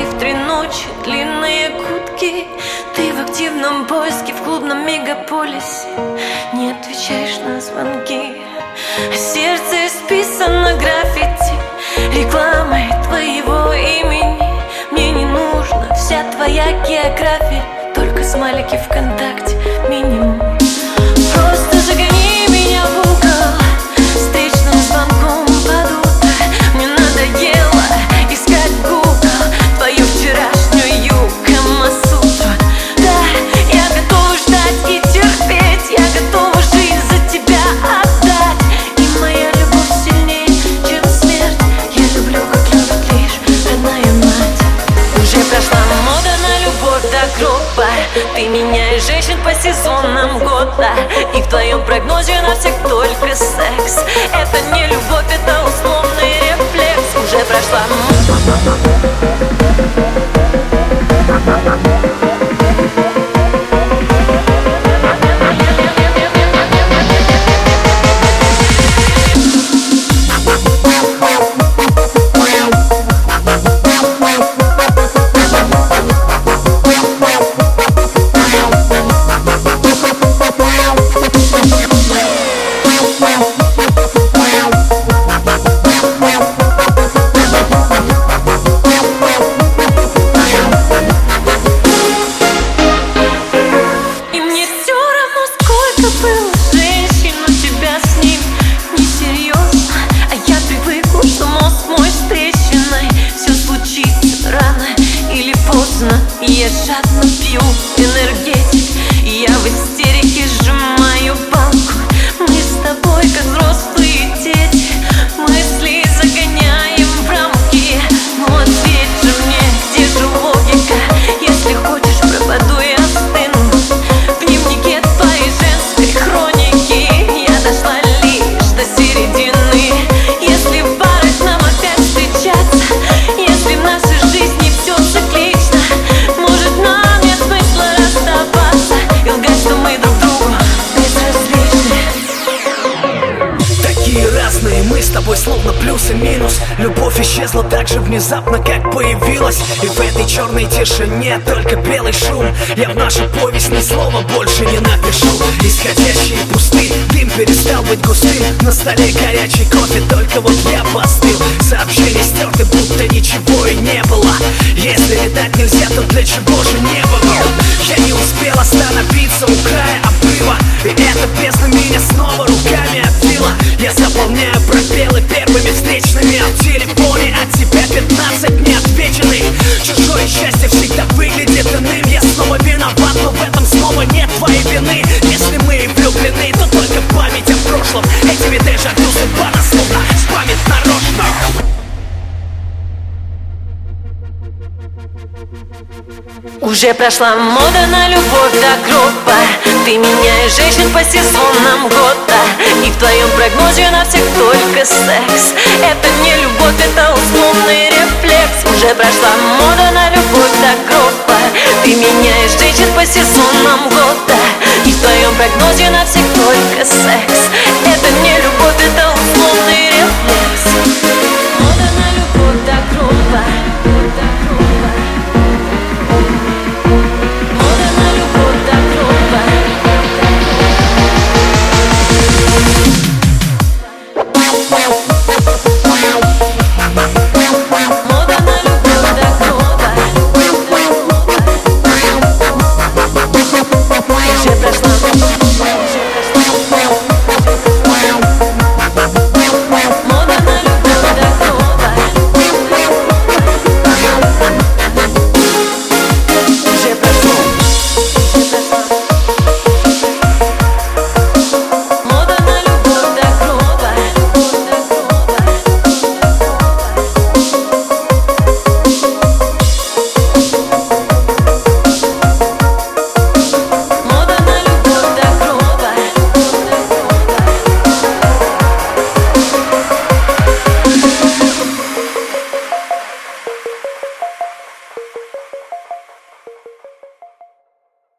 И в три ночи длинные кутки. Ты в активном поиске в клубном мегаполисе. Не отвечаешь на звонки. Сердце исписано граффити. Рекламой твоего имени. Мне не нужна вся твоя география. Только смайлики ВКонтакте минимум женщин по сезонам года. И в твоем прогнозе на всех только поздно. Я жадно пью энергетик я в Разные мы с тобой словно плюс и минус. Любовь исчезла так же внезапно, как появилась. И в этой черной тишине только белый шум. Я в нашу повесть ни слова больше не напишу. Исходящие пусты, дым перестал быть густым. На столе горячий кофе, только вот я постыл. Сообщения стерты, будто ничего и не было. Если летать нельзя, то для чего же не было? Я не успел остановиться у края прошлом. Этими дежавю судьба нас словно спамит нарочно. Уже прошла мода на любовь до гроба Ты меняешь женщин по сезонам года. И в твоем прогнозе на всех только секс. Это не любовь, это условный рефлекс. Уже прошла мода на любовь до гроба Ты меняешь женщин по сезонам года твоем прогнозе на всех только секс